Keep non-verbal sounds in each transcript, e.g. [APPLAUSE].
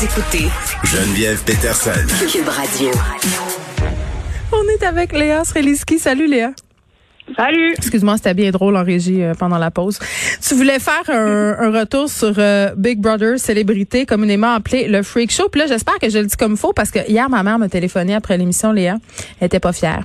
Vous écoutez Geneviève Peterson. Cube Radio. On est avec Léa Sreliski. Salut Léa. Salut. Excuse-moi, c'était bien drôle en régie euh, pendant la pause. Tu voulais faire un, un retour sur euh, Big Brother, célébrité communément appelé le Freak Show. Puis là, j'espère que je le dis comme faux parce que hier, ma mère m'a téléphoné après l'émission, Léa. Elle était pas fière.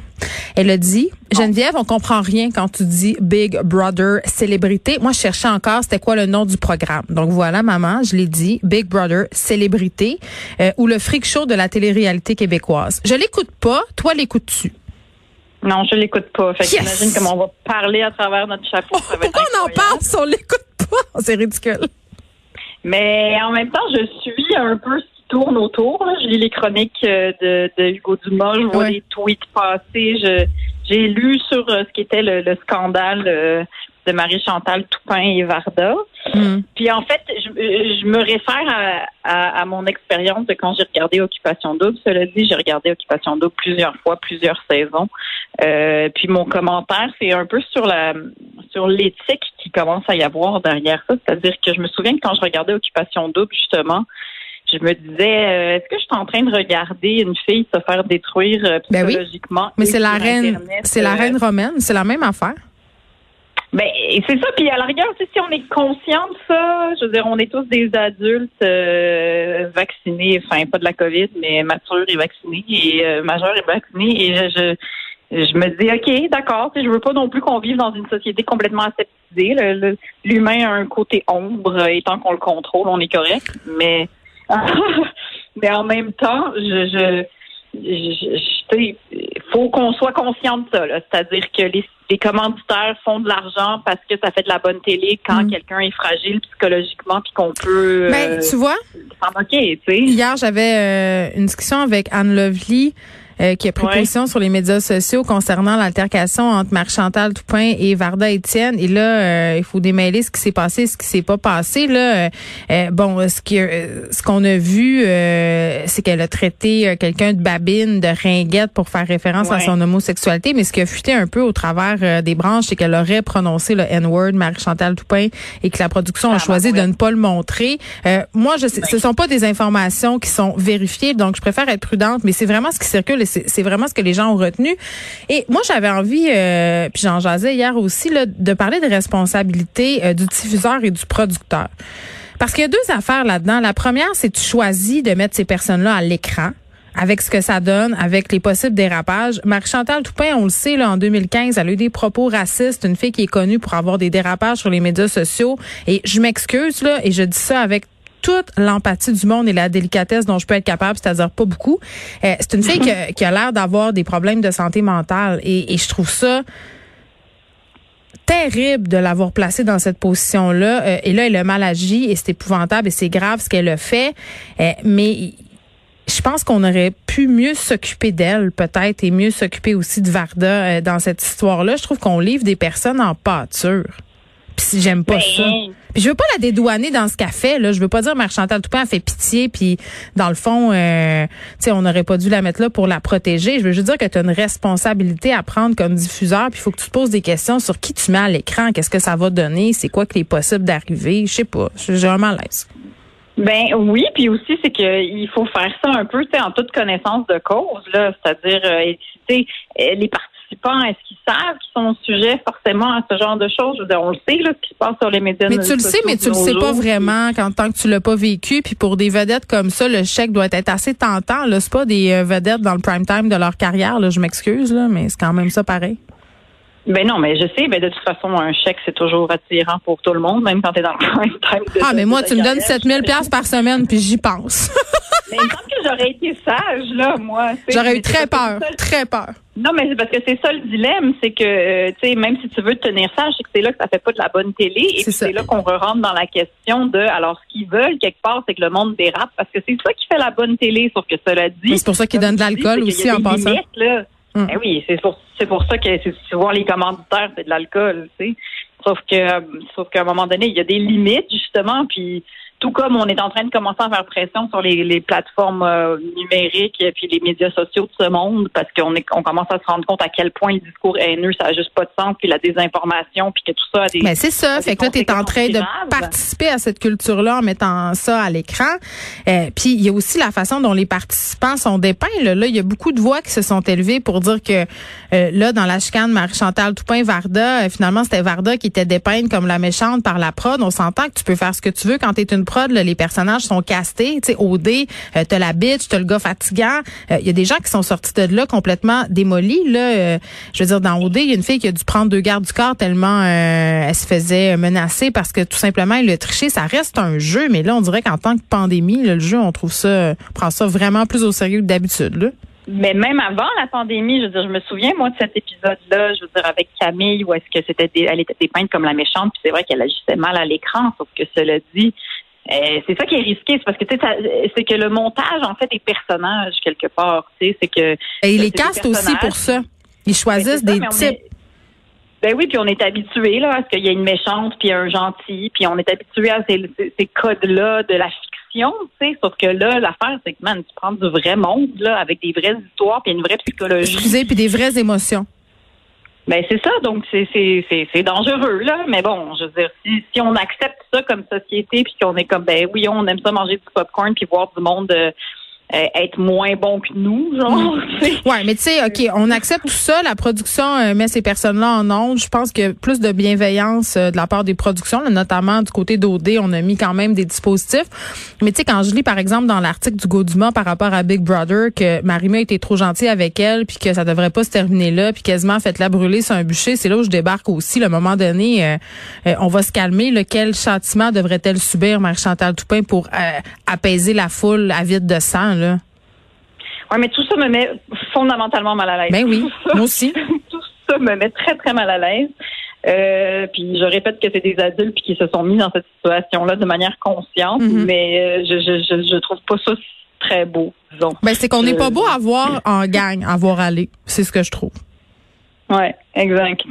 Elle a dit, Geneviève, on comprend rien quand tu dis Big Brother, célébrité. Moi, je cherchais encore c'était quoi le nom du programme. Donc voilà, maman, je l'ai dit, Big Brother, célébrité, euh, ou le Freak Show de la télé-réalité québécoise. Je l'écoute pas. Toi, l'écoutes-tu? Non, je l'écoute pas. Fait Yes! j'imagine comment on va parler à travers notre chapeau. Ça va être on en parle si on l'écoute pas? [LAUGHS] C'est ridicule. Mais en même temps, je suis un peu ce qui tourne autour. là. Je lis les chroniques euh, de, de Hugo Dumas, je vois Ouais. des tweets passer. Je, j'ai lu sur euh, ce qui était le, le scandale euh, de Marie-Chantal Toupin et Varda. Hmm. Puis en fait, je, je me réfère à, à, à mon expérience de quand j'ai regardé Occupation Double. Cela dit, j'ai regardé Occupation Double plusieurs fois, plusieurs saisons. Euh, puis mon commentaire, c'est un peu sur la sur l'éthique qui commence à y avoir derrière ça. C'est-à-dire que je me souviens que quand je regardais Occupation Double, justement, je me disais, euh, est-ce que je suis en train de regarder une fille se faire détruire euh, Ben oui. psychologiquement? Mais c'est la reine, c'est la reine romaine, c'est la même affaire. Et c'est ça. Puis à la rigueur, si on est conscient de ça, je veux dire, on est tous des adultes euh, vaccinés, enfin pas de la COVID, mais matures et vaccinés, et euh, majeurs et vaccinés. Et je, je, je me dis, ok, d'accord. Je veux pas non plus qu'on vive dans une société complètement aseptisée. L'humain a un côté ombre, et tant qu'on le contrôle, on est correct. Mais, [LAUGHS] mais en même temps, je, je je- je- faut qu'on soit conscient de ça. C'est-à-dire que les, les commanditaires font de l'argent parce que ça fait de la bonne télé quand Mm. quelqu'un est fragile psychologiquement puis qu'on peut Ben, euh, tu vois, s'en moquer, tu sais. hier, j'avais euh, une discussion avec Anne Lovely. Euh, qui a pris Ouais. position sur les médias sociaux concernant l'altercation entre Marc-Chantal Toupin et Varda Étienne. Et là, euh, il faut démêler ce qui s'est passé, ce qui s'est pas passé. Là, Euh, euh, bon, ce qui, euh, ce qu'on a vu, euh, c'est qu'elle a traité quelqu'un de babine, de ringuette pour faire référence à son homosexualité. Mais ce qui a fuité un peu au travers des branches, c'est qu'elle aurait prononcé le N-word, Marie-Chantal Toupin, et que la production a Ah, choisi de ne pas le montrer. Euh, moi, je sais, ce sont pas des informations qui sont vérifiées, donc je préfère être prudente, mais c'est vraiment ce qui circule et c'est vraiment ce que les gens ont retenu. Et moi, j'avais envie, euh, puis j'en jasais hier aussi, là, de parler de responsabilité euh, du diffuseur et du producteur. Parce qu'il y a deux affaires là-dedans. La première, c'est tu choisis de mettre ces personnes-là à l'écran avec ce que ça donne, avec les possibles dérapages. Marie-Chantal Toupin, on le sait, là, en 2015, elle a eu des propos racistes, une fille qui est connue pour avoir des dérapages sur les médias sociaux. Et je m'excuse, là, et je dis ça avec toute l'empathie du monde et la délicatesse dont je peux être capable, c'est-à-dire pas beaucoup. Euh, c'est une fille qui a, qui a l'air d'avoir des problèmes de santé mentale et, et je trouve ça terrible de l'avoir placée dans cette position-là. Euh, et là, elle a mal agi et c'est épouvantable et c'est grave ce qu'elle a fait. Euh, mais je pense qu'on aurait pu mieux s'occuper d'elle, peut-être, et mieux s'occuper aussi de Varda euh, dans cette histoire-là. Je trouve qu'on livre des personnes en pâture. Puis si j'aime pas Ben, ça. Puis je veux pas la dédouaner dans ce qu'elle fait. Là. Je veux pas dire Marc-Chantal Toupin a fait pitié. Puis dans le fond, euh, tu sais, on n'aurait pas dû la mettre là pour la protéger. Je veux juste dire que tu as une responsabilité à prendre comme diffuseur. Puis il faut que tu te poses des questions sur qui tu mets à l'écran. Qu'est-ce que ça va donner? C'est quoi qui est possible d'arriver? Je sais pas. J'ai vraiment l'aise. Ben oui, puis aussi c'est que il faut faire ça un peu, tu sais, en toute connaissance de cause, là, c'est-à-dire, euh, euh, les participants, est-ce qu'ils savent qu'ils sont sujets forcément à ce genre de choses? Je veux dire, on le sait là, ce qui se passe sur les médias. Mais tu le sais, mais tu le sais pas vraiment quand tant que tu l'as pas vécu. Puis pour des vedettes comme ça, le chèque doit être assez tentant. Là, c'est pas des euh, vedettes dans le prime time de leur carrière. Là, je m'excuse là, mais c'est quand même ça pareil. Ben non, mais je sais, ben de toute façon, un chèque, c'est toujours attirant pour tout le monde, même quand tu es dans le [LAUGHS] prime time. de- Ah, mais moi, tu me donnes carrière. 7000 pièces par semaine, puis j'y pense. [LAUGHS] Mais il me semble que j'aurais été sage, là, moi. J'aurais eu très peur, ça- très peur. Non, mais c'est parce que c'est ça le dilemme, c'est que, euh, tu sais, même si tu veux te tenir sage, c'est que c'est là que ça fait pas de la bonne télé. Et C'est là qu'on rentre dans la question de, alors, ce qu'ils veulent, quelque part, c'est que le monde dérape, parce que c'est ça qui fait la bonne télé, sauf que cela dit. C'est pour ça qu'ils donnent de l'alcool aussi en passant. limites, là. Hum. Eh oui, c'est pour, c'est pour ça que souvent les commanditaires, c'est de l'alcool, tu sais. Sauf que, euh, sauf qu'à un moment donné, il y a des limites, justement, puis tout comme on est en train de commencer à faire pression sur les, les plateformes euh, numériques et puis les médias sociaux de ce monde, parce qu'on est, on commence à se rendre compte à quel point le discours haineux, ça a juste pas de sens, puis la désinformation, puis que tout ça a des... Mais c'est ça. Fait que là, tu es en train de participer à cette culture-là en mettant ça à l'écran. Euh, Puis il y a aussi la façon dont les participants sont dépeints. Là, Là, il y a beaucoup de voix qui se sont élevées pour dire que euh, là, dans la chicane Marie-Chantal Toupin-Varda, euh, finalement, c'était Varda qui était dépeinte comme la méchante par la prod. On s'entend que tu peux faire ce que tu veux quand tu es une prod. les personnages sont castés. Tu sais, OD, euh, t'as la bitch, t'as le gars fatigant. Euh, Il y a des gens qui sont sortis de là complètement démolis. Là, Euh, je veux dire, dans OD, il y a une fille qui a dû prendre deux gardes du corps tellement euh, elle se faisait menacer parce que tout simplement, elle a triché. Ça reste un jeu, mais là, on dirait qu'en tant que pandémie, le jeu, on trouve ça, euh, prend ça vraiment plus au sérieux que d'habitude. Mais même avant la pandémie, je veux dire, je me souviens, moi, de cet épisode-là, je veux dire, avec Camille, où est-ce que c'était, elle était dépeinte comme la méchante, puis c'est vrai qu'elle agissait mal à l'écran, sauf que cela dit, euh, c'est ça qui est risqué, c'est parce que, tu sais, ça- c'est que le montage, en fait, des personnages, quelque part, tu sais, c'est que... Et ils les castent aussi pour ça. Ils Ben, choisissent ça, des types. est- Ben oui, puis on est habitué là, à ce qu'il y a une méchante puis un gentil, puis on est habitué à ces codes-là de la fiction, tu sais. Sauf que là, l'affaire, c'est que man, tu prends du vrai monde là, avec des vraies histoires puis une vraie psychologie. Excusez, puis des vraies émotions. Ben c'est ça, donc c'est c'est dangereux là, mais bon, je veux dire, si si on accepte ça comme société puis qu'on est comme ben oui, on aime ça manger du popcorn puis voir du monde euh, être moins bon que nous, genre. sais. Ouais, mais tu sais, OK, on accepte tout ça. La production euh, met ces personnes-là en onde. Je pense que plus de bienveillance euh, de la part des productions, là, notamment du côté d'OD, on a mis quand même des dispositifs. Mais tu sais, quand je lis, par exemple, dans l'article du Gauduma par rapport à Big Brother, que Marimé était trop gentille avec elle, puis que ça devrait pas se terminer là, puis quasiment fait-la brûler sur un bûcher, c'est là où je débarque aussi. Le moment donné, euh, euh, on va se calmer. Là, quel châtiment devrait-elle subir, Marie-Chantal Toupin, pour euh, apaiser la foule avide de sang, là? Ouais, mais tout ça me met fondamentalement mal à l'aise. Ben oui, ça- [LAUGHS] moi aussi. tout ça me met très, très mal à l'aise. Euh, puis je répète que c'est des adultes qui se sont mis dans cette situation-là de manière consciente, Mhm. mais euh, je, je, je, trouve pas ça très beau, disons. Ben, c'est qu'on n'est pas beau à voir en gang, à voir aller. C'est ce que je trouve. Ouais, exact.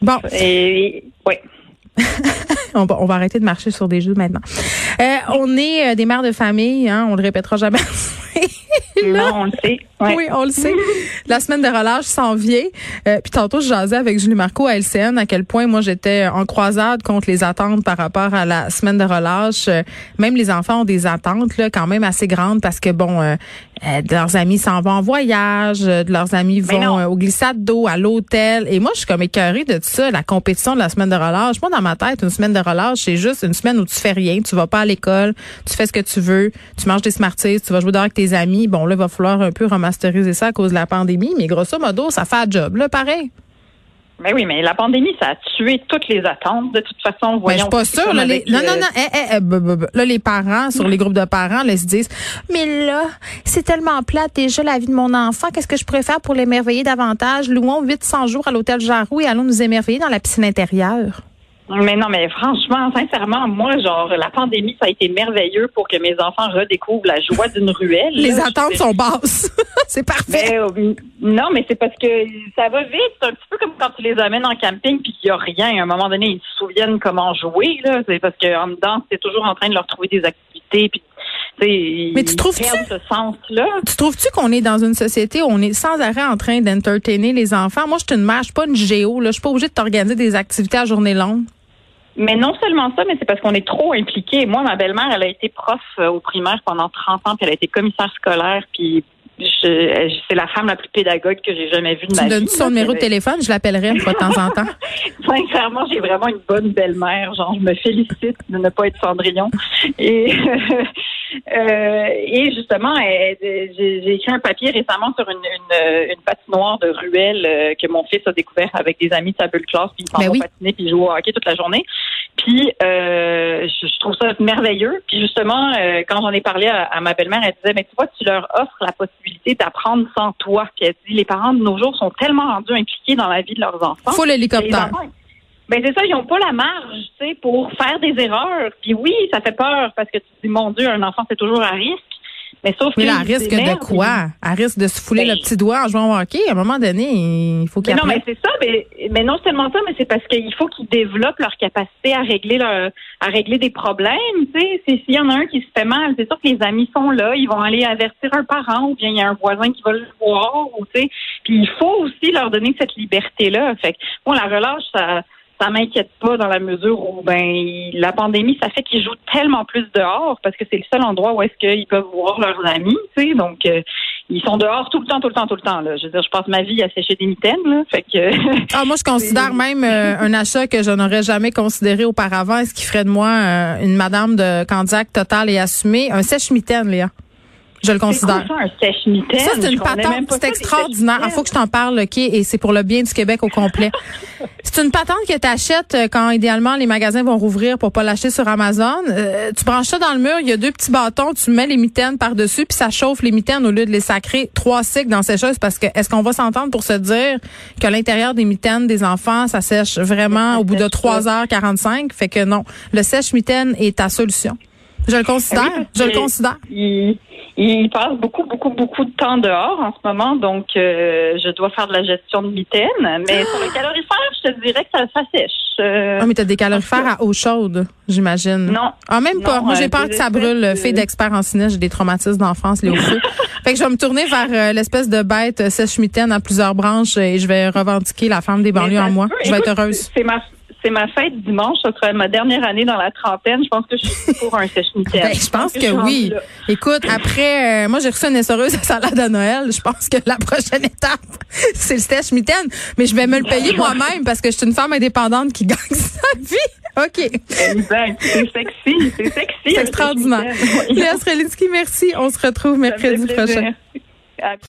Bon, Et ouais. [LAUGHS] on va, on va arrêter de marcher sur des jeux maintenant. Euh, on est euh, des mères de famille, hein, on le répétera jamais. [LAUGHS] [LAUGHS] Non, on le sait. Ouais. Oui, on le sait. La semaine de relâche s'en vient. Euh, puis tantôt, je jasais avec Julie Marco à LCN à quel point moi j'étais en croisade contre les attentes par rapport à la semaine de relâche. Euh, même les enfants ont des attentes là quand même assez grandes parce que bon, euh, euh, de leurs amis s'en vont en voyage, euh, de leurs amis vont euh, au glissade d'eau, à l'hôtel. Et moi, je suis comme écœurée de tout ça, la compétition de la semaine de relâche. Moi, dans ma tête, une semaine de relâche, c'est juste une semaine où tu fais rien, tu vas pas à l'école, tu fais ce que tu veux, tu manges des Smarties, tu vas jouer dehors avec tes amis. Bon, là, il va falloir un peu remasteriser ça à cause de la pandémie, mais grosso modo, ça fait un job, là, pareil. Mais oui, mais la pandémie, ça a tué toutes les attentes. De toute façon, Mais voyons. je suis pas sûre. Là, les, avec, non, euh, non, non. eh, eh, eh. Là, les parents, sur les groupes de parents, là, ils se disent, mais là, c'est tellement plate déjà la vie de mon enfant. Qu'est-ce que je pourrais faire pour l'émerveiller davantage? Louons 800 jours à l'hôtel Jarou et allons nous émerveiller dans la piscine intérieure. Mais non, mais franchement, sincèrement, moi, genre, la pandémie, ça a été merveilleux pour que mes enfants redécouvrent la joie d'une ruelle. Les là. attentes sont basses. [LAUGHS] c'est parfait. Mais, euh, non, mais c'est parce que ça va vite. C'est un petit peu comme quand tu les amènes en camping puis qu'il n'y a rien. À un moment donné, ils se souviennent comment jouer. Là. C'est parce qu'en dedans, c'est toujours en train de leur trouver des activités. Puis, tu Mais tu ce sens-là? Tu trouves-tu qu'on est dans une société où on est sans arrêt en train d'entertainer les enfants? Moi, je suis une mère, je suis pas une géo. Là. Je suis pas obligée de t'organiser des activités à journée longue. Mais non seulement ça, mais c'est parce qu'on est trop impliqués. Moi, ma belle-mère, elle a été prof euh, au primaire pendant 30 ans, puis elle a été commissaire scolaire, puis je- je- c'est la femme la plus pédagogue que j'ai jamais vue de Tu ma vie. donnes son numéro de téléphone, je l'appellerai une fois de temps en temps. [LAUGHS] Sincèrement, j'ai vraiment une bonne belle-mère. Genre, je me félicite de ne pas être Cendrillon. Et [LAUGHS] Euh, et justement, elle- j'ai écrit un papier récemment sur une, une, une patinoire de ruelle euh, que mon fils a découvert avec des amis de sa bulle classe, puis ils s'en Ben vont oui. patiner, puis ils jouent au hockey toute la journée. Puis euh, je, je trouve ça merveilleux. Puis justement, euh, quand j'en ai parlé à, à ma belle-mère, elle disait, mais tu vois, tu leur offres la possibilité d'apprendre sans toi. Puis elle dit, les parents de nos jours sont tellement rendus impliqués dans la vie de leurs enfants. Faut l'hélicoptère. Ben c'est ça, ils n'ont pas la marge, tu sais, pour faire des erreurs. Puis oui, ça fait peur parce que tu te dis, mon Dieu, un enfant, c'est toujours à risque. Mais sauf Mais que. là, à risque de quoi? À risque de se fouler Ben, le petit doigt en jouant au hockey? À un moment donné, il faut qu'il Mais non, mais c'est ça, mais, mais non seulement ça, mais c'est parce qu'il faut qu'ils développent leur capacité à régler leur, à régler des problèmes. Tu sais, s'il y en a un qui se fait mal, c'est sûr que les amis sont là, ils vont aller avertir un parent ou bien il y a un voisin qui va le voir. Ou, tu sais. Puis il faut aussi leur donner cette liberté-là. Fait que, bon, la relâche, ça ça m'inquiète pas dans la mesure où ben la pandémie ça fait qu'ils jouent tellement plus dehors parce que c'est le seul endroit où est-ce qu'ils peuvent voir leurs amis tu sais donc euh, ils sont dehors tout le temps tout le temps tout le temps là je veux dire je passe ma vie à sécher des mitaines là fait que [LAUGHS] Ah, moi, je considère même euh, un achat que je n'aurais jamais considéré auparavant. Ce qui ferait de moi euh, une madame de Candiac totale et assumée? Un sèche-mitaine, Léa. Je le considère. quoi ça un sèche-mitaine Ça, c'est une patente, c'est extraordinaire. Il faut que je t'en parle, OK? Et c'est pour le bien du Québec au complet. [LAUGHS] c'est une patente que tu achètes quand, idéalement, les magasins vont rouvrir pour pas l'acheter sur Amazon. Euh, tu branches ça dans le mur, il y a deux petits bâtons, tu mets les mitaines par-dessus, puis ça chauffe les mitaines au lieu de les sacrer trois cycles dans sécheuse parce que est-ce qu'on va s'entendre pour se dire qu'à l'intérieur des mitaines des enfants, ça sèche vraiment au bout de sèche 3h45? Fait que non. Le sèche-mitaine est ta solution. Je le considère. Ah oui, je le considère. il, il passe beaucoup, beaucoup, beaucoup de temps dehors en ce moment, donc euh, je dois faire de la gestion de mitaines. Mais sur le calorifère, je te dirais que ça, ça sèche. Euh, Ah, mais t'as des calorifères à eau chaude, j'imagine. Non. Ah, même pas. Moi, j'ai euh, peur que ça brûle. de- Fille d'expert en ciné, j'ai des traumatismes d'enfance au [LAUGHS] feu. fait que je vais me tourner vers l'espèce de bête sèche-mitaine à plusieurs branches et je vais revendiquer la femme des banlieues en moi. peut. Je vais être heureuse. C'est ma, c'est ma fête dimanche. Ça sera ma dernière année dans la trentaine. Je pense que je suis [LAUGHS] pour un sèche-mitaine. Ben, je pense que oui. Écoute, après, euh, moi, j'ai reçu une essoreuse à salade à Noël. Je pense que la prochaine [LAUGHS] étape, c'est le sèche-mitaine. Mais je vais me le payer moi-même parce que je suis une femme indépendante qui [LAUGHS] gagne sa vie. OK. Exact. C'est sexy. C'est sexy. C'est extraordinaire. Léa Strelinsky, merci. On se retrouve mercredi prochain. À